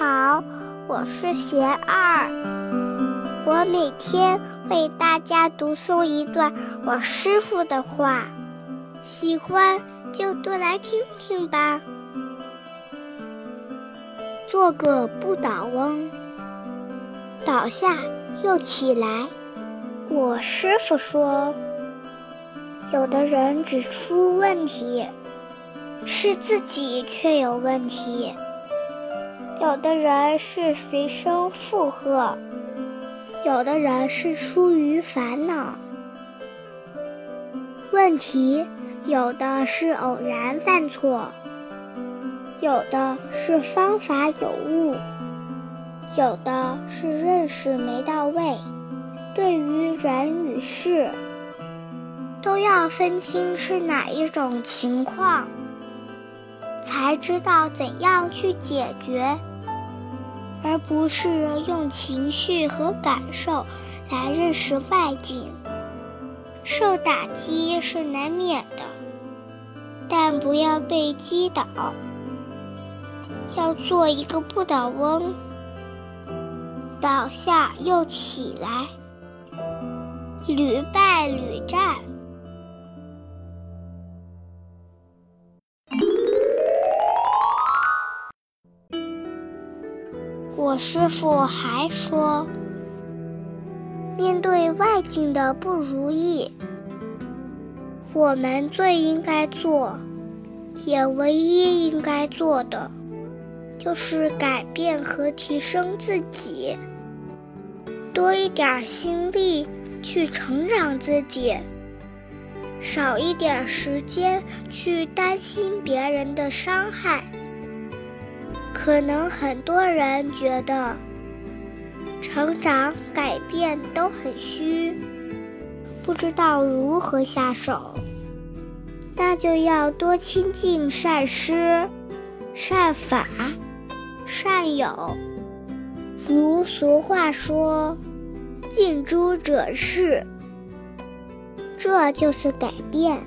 好，我是贤二，我每天为大家读诵一段我师傅的话，喜欢就多来听听吧。做个不倒翁，倒下又起来。我师傅说，有的人指出问题，是自己却有问题。有的人是随声附和，有的人是出于烦恼。问题有的是偶然犯错，有的是方法有误，有的是认识没到位。对于人与事，都要分清是哪一种情况，才知道怎样去解决。而不是用情绪和感受来认识外境。受打击是难免的，但不要被击倒。要做一个不倒翁，倒下又起来，屡败屡战。我师傅还说，面对外境的不如意，我们最应该做，也唯一应该做的，就是改变和提升自己，多一点心力去成长自己，少一点时间去担心别人的伤害。可能很多人觉得成长、改变都很虚，不知道如何下手。那就要多亲近善师、善法、善友。如俗话说：“近朱者赤。”这就是改变。